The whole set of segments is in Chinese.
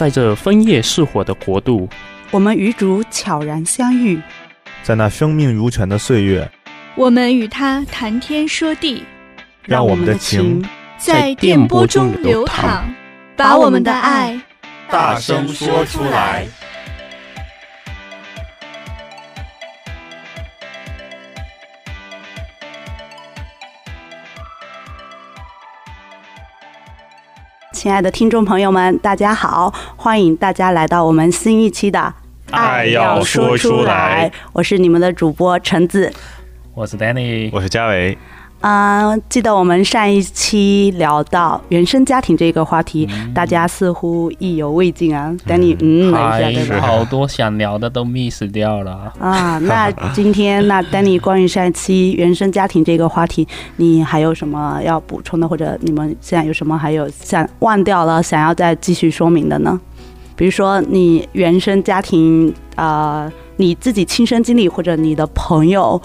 在这枫叶似火的国度，我们与主悄然相遇，在那生命如泉的岁月，我们与他谈天说地，让我们的情在电波中流淌，把我们的爱大声说出来。亲爱的听众朋友们，大家好！欢迎大家来到我们新一期的《爱要说出来》，我是你们的主播橙子，我是 Danny，我是嘉维。啊、呃，记得我们上一期聊到原生家庭这个话题，嗯、大家似乎意犹未尽啊。Danny，嗯，嗯一下好多想聊的都 miss 掉了 啊。那今天，那 Danny 关于上一期原生家庭这个话题，你还有什么要补充的，或者你们现在有什么还有想忘掉了，想要再继续说明的呢？比如说你原生家庭啊、呃，你自己亲身经历，或者你的朋友。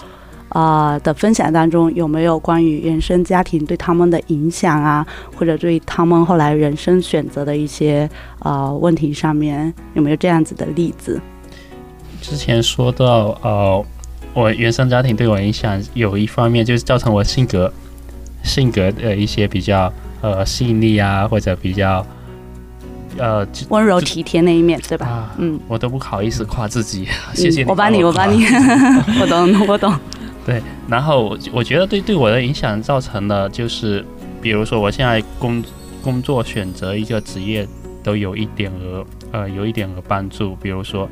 啊、呃、的分享当中有没有关于原生家庭对他们的影响啊，或者对他们后来人生选择的一些呃问题上面有没有这样子的例子？之前说到呃，我原生家庭对我影响有一方面就是造成我性格性格的一些比较呃细腻啊，或者比较呃温柔体贴那一面，对吧？啊、嗯，我都不好意思夸自己，嗯、谢谢你我帮你，我帮你，我懂，我懂。对，然后我觉得对对我的影响造成的就是，比如说我现在工工作选择一个职业都有一点儿呃有一点儿帮助，比如说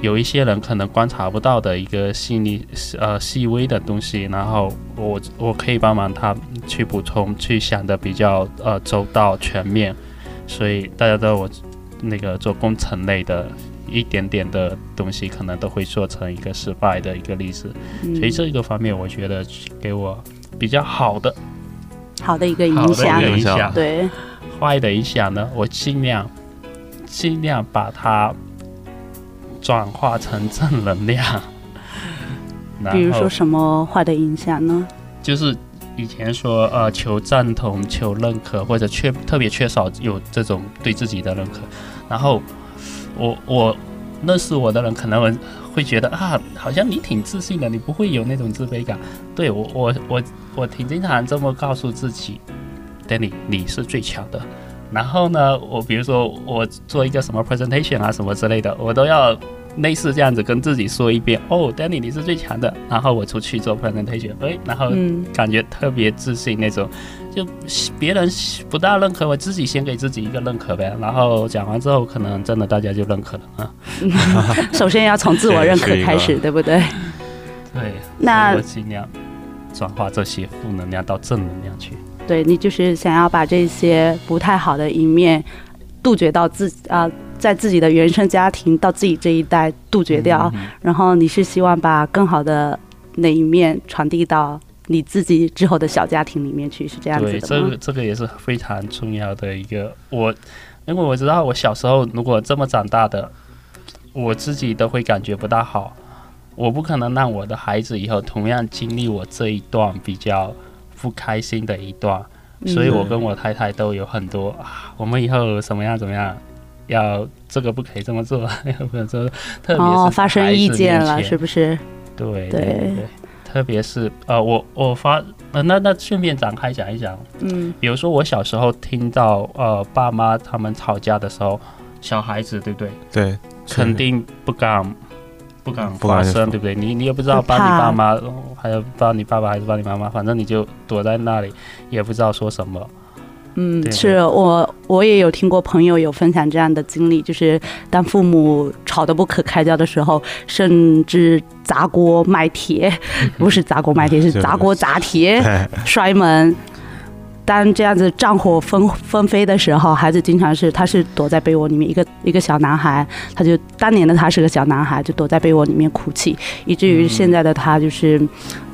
有一些人可能观察不到的一个细腻呃细微的东西，然后我我可以帮忙他去补充，去想的比较呃周到全面，所以大家都我那个做工程类的。一点点的东西可能都会做成一个失败的一个例子，嗯、所以这个方面我觉得给我比较好的，好的一个影响，影响对，坏的影响呢，我尽量尽量把它转化成正能量。比如说什么坏的影响呢？就是以前说呃求赞同、求认可，或者缺特别缺少有这种对自己的认可，然后。我我认识我的人可能会觉得啊，好像你挺自信的，你不会有那种自卑感。对我我我我挺经常这么告诉自己，Danny，你是最强的。然后呢，我比如说我做一个什么 presentation 啊什么之类的，我都要。类似这样子跟自己说一遍哦，Danny 你是最强的，然后我出去做 presentation，哎，然后感觉特别自信那种，嗯、就别人不大认可，我自己先给自己一个认可呗，然后讲完之后，可能真的大家就认可了啊。首先要从自我认可开始，对不对？对，那我尽量转化这些负能量到正能量去。对，你就是想要把这些不太好的一面杜绝到自啊。呃在自己的原生家庭到自己这一代杜绝掉，嗯嗯、然后你是希望把更好的那一面传递到你自己之后的小家庭里面去，是这样子的吗？对，这个这个也是非常重要的一个。我因为我知道我小时候如果这么长大的，我自己都会感觉不大好。我不可能让我的孩子以后同样经历我这一段比较不开心的一段，所以我跟我太太都有很多啊，我们以后怎么样怎么样。要这个不可以这么做，要不能做，特别是哦，发生意见了，是不是？对对对，特别是呃，我我发呃，那那顺便展开讲一讲，嗯，比如说我小时候听到呃爸妈他们吵架的时候，小孩子对不对？对，肯定不敢不敢发声，对不对？你你也不知道帮你爸妈，还有帮你爸爸还是帮你妈妈，反正你就躲在那里，也不知道说什么。嗯，是我我也有听过朋友有分享这样的经历，就是当父母吵得不可开交的时候，甚至砸锅卖铁，不是砸锅卖铁，是 砸锅砸铁，摔门。当这样子战火纷纷飞的时候，孩子经常是他是躲在被窝里面，一个一个小男孩，他就当年的他是个小男孩，就躲在被窝里面哭泣，以至于现在的他就是，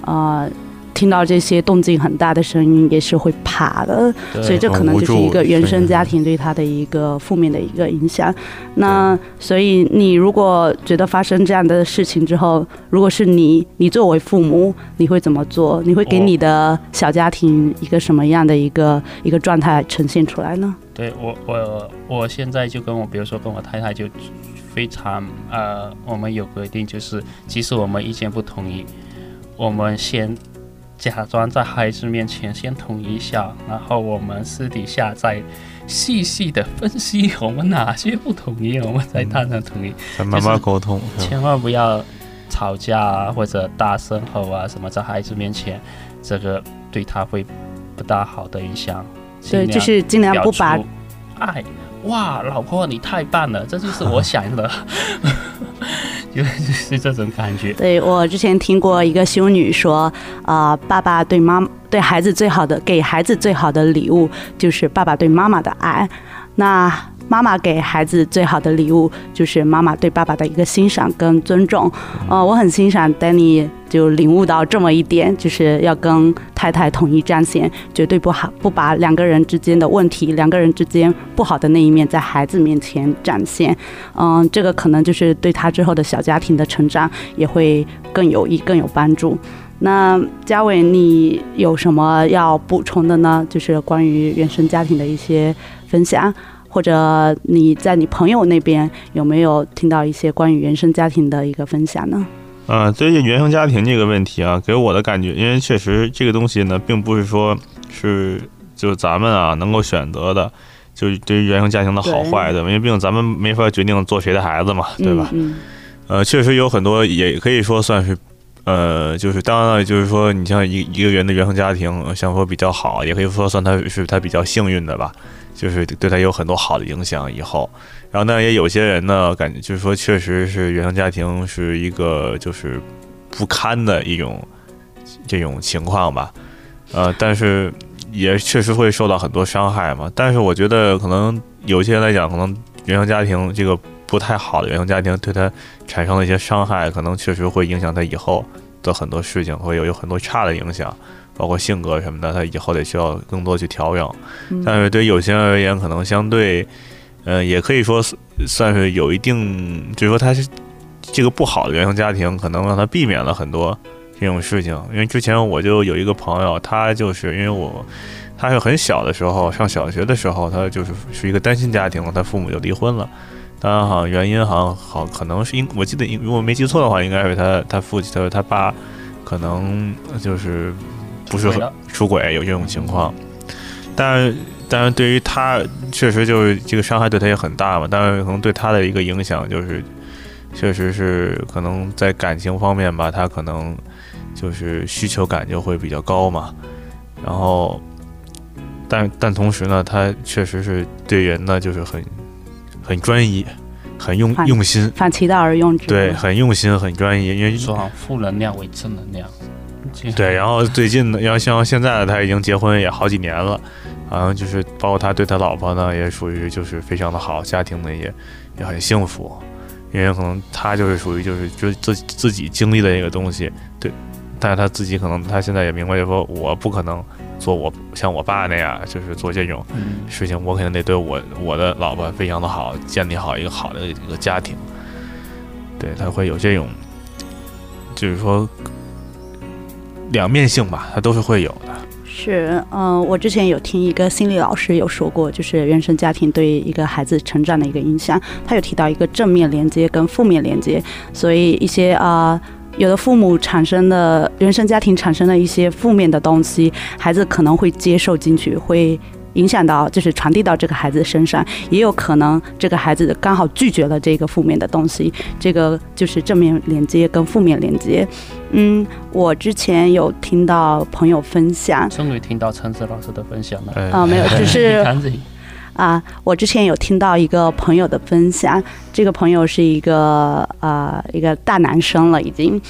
啊、呃。听到这些动静很大的声音，也是会怕的，所以这可能就是一个原生家庭对他的一个负面的一个影响。那所以你如果觉得发生这样的事情之后，如果是你，你作为父母，你会怎么做？你会给你的小家庭一个什么样的一个一个状态呈现出来呢？对我我我现在就跟我，比如说跟我太太就非常呃，我们有规定，就是即使我们意见不统一，我们先假装在孩子面前先统一一下，然后我们私底下再细细的分析我们哪些不同意，我们再谈谈统一，再慢慢沟通，千万不要吵架啊或者大声吼啊什么，在孩子面前，这个对他会不大好的影响。对，就是尽量不把爱哇，老婆你太棒了，这就是我 想的，就是这种感觉。对，我之前听过一个修女说，啊、呃，爸爸对妈对孩子最好的，给孩子最好的礼物就是爸爸对妈妈的爱。那妈妈给孩子最好的礼物，就是妈妈对爸爸的一个欣赏跟尊重。呃，我很欣赏 Danny 就领悟到这么一点，就是要跟太太统一战线，绝对不好不把两个人之间的问题、两个人之间不好的那一面在孩子面前展现。嗯、这个可能就是对他之后的小家庭的成长也会更有益、更有帮助。那嘉伟，你有什么要补充的呢？就是关于原生家庭的一些分享。或者你在你朋友那边有没有听到一些关于原生家庭的一个分享呢？啊，对于原生家庭这个问题啊，给我的感觉，因为确实这个东西呢，并不是说是就是咱们啊能够选择的，就是对于原生家庭的好坏的，因为毕竟咱们没法决定做谁的孩子嘛，对吧？嗯，嗯。呃，确实有很多，也可以说算是，呃，就是当然了，就是说你像一一个人的原生家庭，想说比较好，也可以说算他是他比较幸运的吧。就是对他有很多好的影响，以后，然后呢，也有些人呢，感觉就是说，确实是原生家庭是一个就是不堪的一种这种情况吧，呃，但是也确实会受到很多伤害嘛。但是我觉得，可能有些人来讲，可能原生家庭这个不太好的原生家庭对他产生了一些伤害，可能确实会影响他以后的很多事情，会有有很多差的影响。包括性格什么的，他以后得需要更多去调整。但是对有些人而言，可能相对，呃，也可以说算是有一定，就是说他是这个不好的原生家庭，可能让他避免了很多这种事情。因为之前我就有一个朋友，他就是因为我，他是很小的时候上小学的时候，他就是是一个单亲家庭，他父母就离婚了。当然，好像原因好像好可能是因我记得，如果没记错的话，应该是他他父亲，他说他爸可能就是。不是很出轨，有这种情况，但是但是对于他确实就是这个伤害对他也很大嘛，但是可能对他的一个影响就是，确实是可能在感情方面吧，他可能就是需求感就会比较高嘛，然后但但同时呢，他确实是对人呢就是很很专一，很用用心，反其道而用之，对，很用心，很专一，因为说负能量为正能量。对，然后最近呢，要像现在他已经结婚也好几年了，好像就是包括他对他老婆呢，也属于就是非常的好，家庭呢也也很幸福，因为可能他就是属于就是就自自己经历的一个东西，对，但是他自己可能他现在也明白，就是说我不可能做我像我爸那样，就是做这种事情，我肯定得对我我的老婆非常的好，建立好一个好的一个家庭，对，他会有这种，就是说。两面性吧，它都是会有的。是，嗯、我之前有听一个心理老师有说过，就是原生家庭对一个孩子成长的一个影响。他有提到一个正面连接跟负面连接，所以一些啊、有的父母产生的原生家庭产生的一些负面的东西，孩子可能会接受进去，会。影响到就是传递到这个孩子身上，也有可能这个孩子刚好拒绝了这个负面的东西，这个就是正面连接跟负面连接。嗯，我之前有听到朋友分享，终于听到陈子老师的分享了。啊，没有，就是 啊，我之前有听到一个朋友的分享，这个朋友是一个啊一个大男生了已经。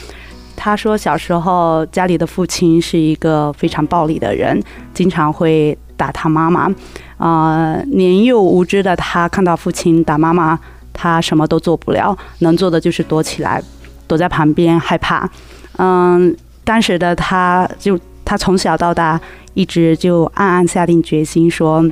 他说小时候家里的父亲是一个非常暴力的人，经常会。打他妈妈，啊、年幼无知的他看到父亲打妈妈，他什么都做不了，能做的就是躲起来，躲在旁边害怕。嗯，当时的他就他从小到大一直就暗暗下定决心说，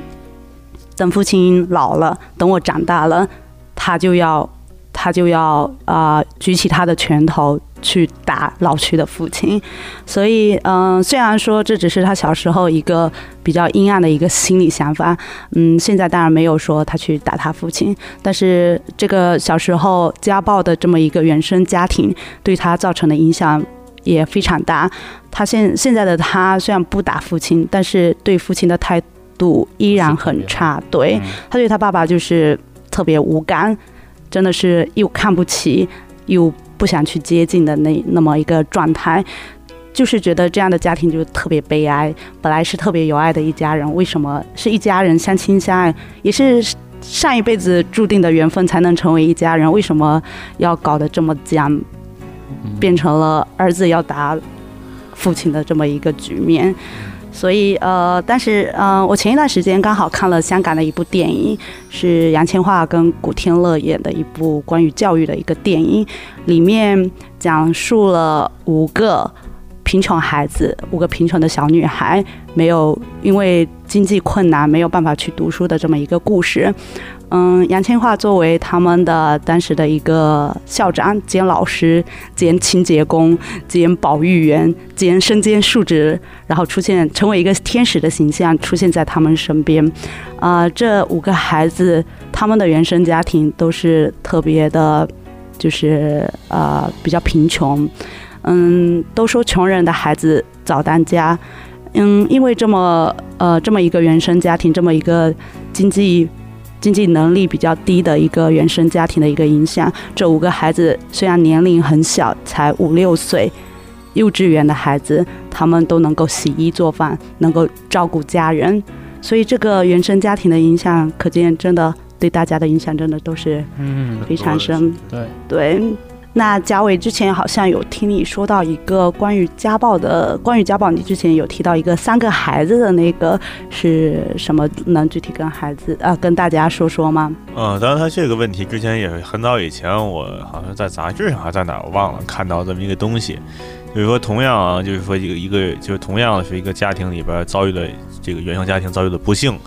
等父亲老了，等我长大了，他就要他就要啊、举起他的拳头去打老去的父亲，所以，嗯、呃，虽然说这只是他小时候一个比较阴暗的一个心理想法，嗯，现在当然没有说他去打他父亲，但是这个小时候家暴的这么一个原生家庭对他造成的影响也非常大。他现现在的他虽然不打父亲，但是对父亲的态度依然很差，对，他对他爸爸就是特别无感，真的是又看不起又。不想去接近的那那么一个状态，就是觉得这样的家庭就特别悲哀。本来是特别有爱的一家人，为什么是一家人相亲相爱，也是上一辈子注定的缘分才能成为一家人？为什么要搞得这么僵，变成了儿子要打父亲的这么一个局面？所以，呃，但是，嗯，我前一段时间刚好看了香港的一部电影，是杨千嬅跟古天乐演的一部关于教育的一个电影，里面讲述了五个贫穷孩子，五个贫穷的小女孩，没有因为经济困难没有办法去读书的这么一个故事。嗯，杨千嬅作为他们的当时的一个校长兼老师兼清洁工兼保育员兼身兼数职，然后出现成为一个天使的形象出现在他们身边。啊、呃，这五个孩子他们的原生家庭都是特别的，就是呃比较贫穷。嗯，都说穷人的孩子早当家。嗯，因为这么呃这么一个原生家庭，这么一个经济。经济能力比较低的一个原生家庭的一个影响，这五个孩子虽然年龄很小，才五六岁，幼稚园的孩子，他们都能够洗衣做饭，能够照顾家人，所以这个原生家庭的影响，可见真的对大家的影响真的都是嗯非常深，对对。那贾伟之前好像有听你说到一个关于家暴的，关于家暴，你之前有提到一个三个孩子的那个是什么？能具体跟孩子啊跟大家说说吗？嗯，当然，他这个问题之前也很早以前，我好像在杂志上还在哪我忘了看到这么一个东西，就是说同样啊，就是说一个一个就是同样是一个家庭里边遭遇的这个原生家庭遭遇的不幸，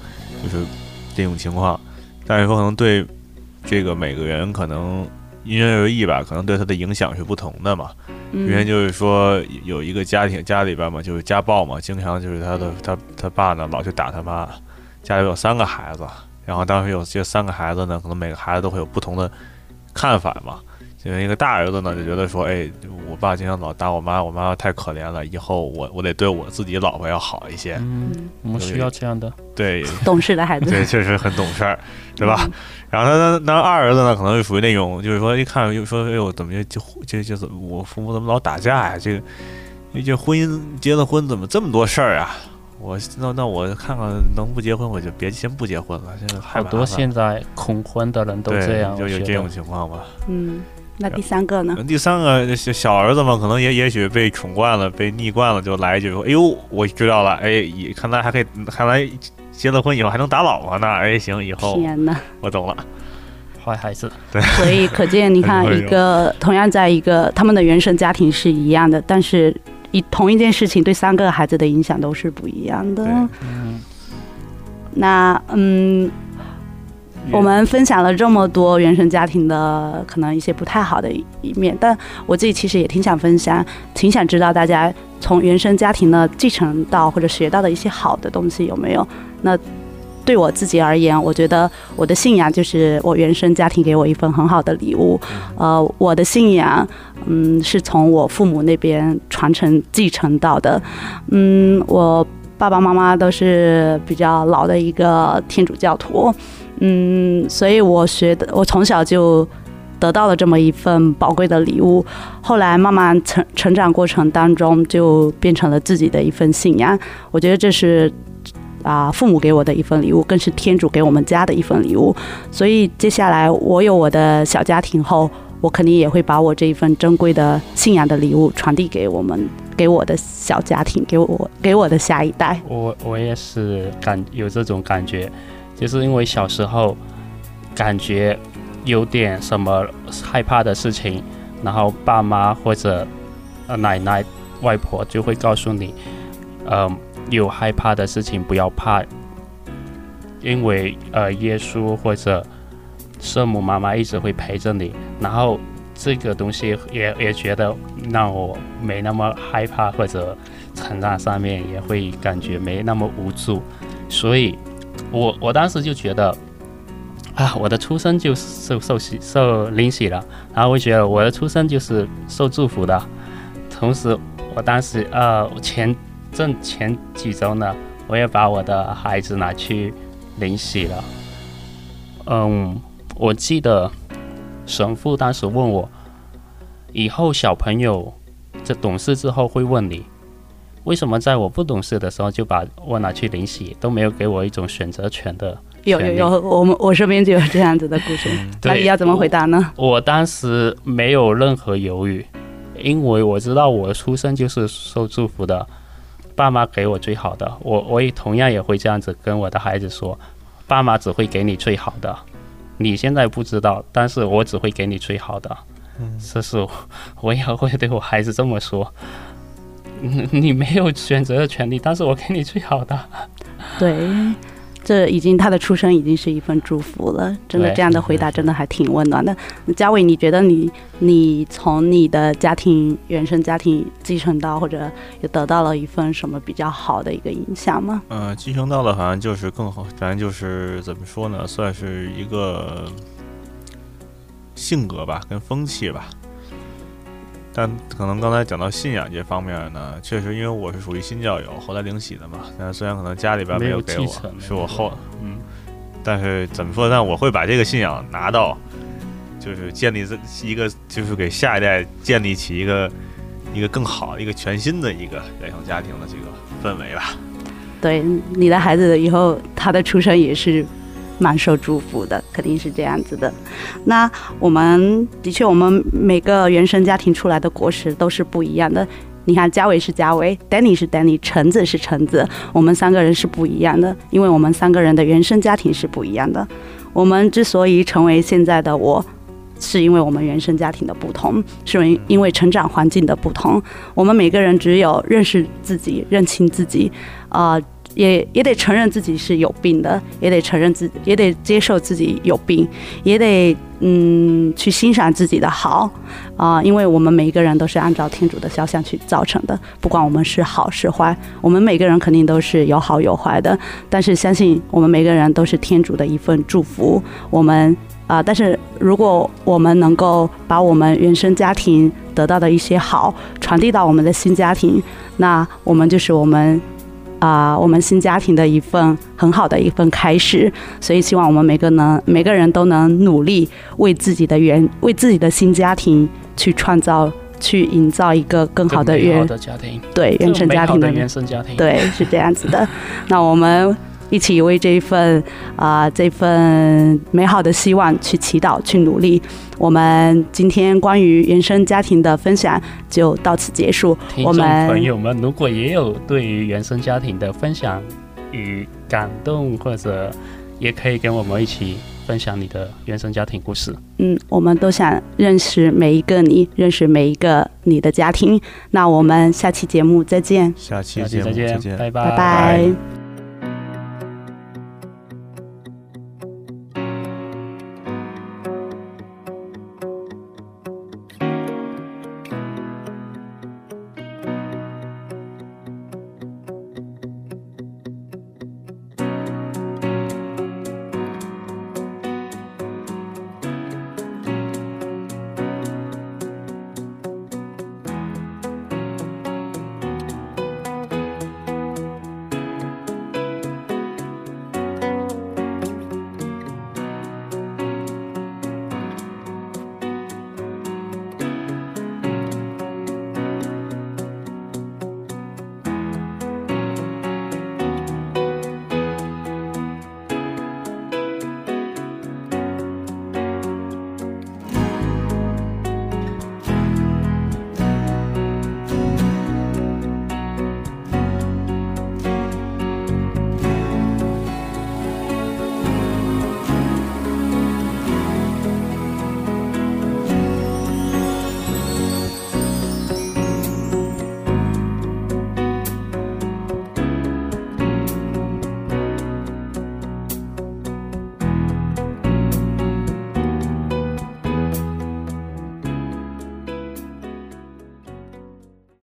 就是这种情况，但是说可能对这个每个人可能。因人而异吧，可能对他的影响是不同的嘛。首先就是说，有一个家庭家里边嘛，就是家暴嘛，经常就是他的他他爸呢老去打他妈。家里有三个孩子，然后当时有这三个孩子呢，可能每个孩子都会有不同的看法嘛。就一个大儿子呢，就觉得说，哎，我爸经常老打我妈，我妈太可怜了，以后我我得对我自己老婆要好一些。嗯，我们需要这样的，对，懂事的孩子，对，确实很懂事儿，对吧？嗯、然后他那那二儿子呢，可能就属于那种，就是说一看就说，哎呦，怎么就就就就我父母怎么老打架呀？这个这婚姻结了婚怎么这么多事儿啊？我那那我看看能不结婚，我就别先不结婚了。现在好多现在恐婚的人都这样，就有这种情况吧？嗯。那第三个呢？第三个小小儿子嘛，可能也也许被宠惯了，被溺惯了，就来一句说：“哎呦，我知道了，哎，看来还可以，看来结了婚以后还能打老婆呢。哎，行，以后天哪，我懂了，坏孩子。对，所以可见，你看一个同样在一个他们的原生家庭是一样的，但是以同一件事情对三个孩子的影响都是不一样的。嗯，那嗯。我们分享了这么多原生家庭的可能一些不太好的一面，但我自己其实也挺想分享，挺想知道大家从原生家庭的继承到或者学到的一些好的东西有没有？那对我自己而言，我觉得我的信仰就是我原生家庭给我一份很好的礼物。呃，我的信仰，嗯，是从我父母那边传承继承到的。嗯，我爸爸妈妈都是比较老的一个天主教徒。嗯，所以我学的，我从小就得到了这么一份宝贵的礼物。后来慢慢成成长过程当中，就变成了自己的一份信仰。我觉得这是啊，父母给我的一份礼物，更是天主给我们家的一份礼物。所以接下来我有我的小家庭后，我肯定也会把我这一份珍贵的信仰的礼物传递给我们，给我的小家庭，给我给我的下一代。我我也是感有这种感觉。就是因为小时候感觉有点什么害怕的事情，然后爸妈或者奶奶、外婆就会告诉你，嗯、呃，有害怕的事情不要怕，因为呃耶稣或者圣母妈妈一直会陪着你。然后这个东西也也觉得让我没那么害怕，或者成长上面也会感觉没那么无助，所以我我当时就觉得啊，我的出生就受受洗受领洗了，然后我觉得我的出生就是受祝福的，同时我当时呃前正前几周呢，我也把我的孩子拿去领洗了，嗯，我记得。神父当时问我：“以后小朋友这懂事之后会问你，为什么在我不懂事的时候就把我拿去领洗，都没有给我一种选择权的？”有有有，我们我身边就有这样子的故事。那你要怎么回答呢？我，我当时没有任何犹豫，因为我知道我出生就是受祝福的，爸妈给我最好的。我我也同样也会这样子跟我的孩子说：“爸妈只会给你最好的。”你现在不知道，但是我只会给你最好的。嗯，这是我，我也会对我孩子这么说。你 你没有选择的权利，但是我给你最好的。对。这已经他的出生已经是一份祝福了，真的这样的回答真的还挺温暖的。嘉伟，你觉得你你从你的家庭原生家庭继承到或者也得到了一份什么比较好的一个影响吗？嗯、呃，继承到的好像就是更好，反正就是怎么说呢，算是一个性格吧，跟风气吧。但可能刚才讲到信仰这方面呢，确实因为我是属于新教友，后来领洗的嘛。但虽然可能家里边没有给我，是我后，嗯，但是怎么说呢？我会把这个信仰拿到，就是建立这一个，就是给下一代建立起一个一个更好、一个全新的一个原生家庭的这个氛围吧。对，你的孩子以后他的出生也是。蛮受祝福的，肯定是这样子的。那我们的确，我们每个原生家庭出来的果实都是不一样的。你看，嘉伟是嘉伟，Danny 是 Danny，橙子是橙子，我们三个人是不一样的，因为我们三个人的原生家庭是不一样的。我们之所以成为现在的我，是因为我们原生家庭的不同，是因为成长环境的不同。我们每个人只有认识自己、认清自己，啊、也也得承认自己是有病的，也得承认自己，也得接受自己有病，也得嗯去欣赏自己的好啊、因为我们每一个人都是按照天主的肖像去造成的，不管我们是好是坏，我们每个人肯定都是有好有坏的，但是相信我们每个人都是天主的一份祝福，我们啊、但是如果我们能够把我们原生家庭得到的一些好传递到我们的新家庭，那我们就是我们。啊、我们新家庭的一份很好的一份开始，所以希望我们每个能每个人都能努力为自己的原为自己的新家庭去创造、去营造一个更好的原的家庭，对原生家庭的原生家庭，对是这样子的。那我们。一起为这一份啊、呃，这份美好的希望去祈祷，去努力。我们今天关于原生家庭的分享就到此结束。我们朋友们，如果也有对于原生家庭的分享与感动，或者也可以跟我们一起分享你的原生家庭故事。嗯，我们都想认识每一个你，认识每一个你的家庭。那我们下期节目再见。下期节目再见，再见，拜拜。拜拜。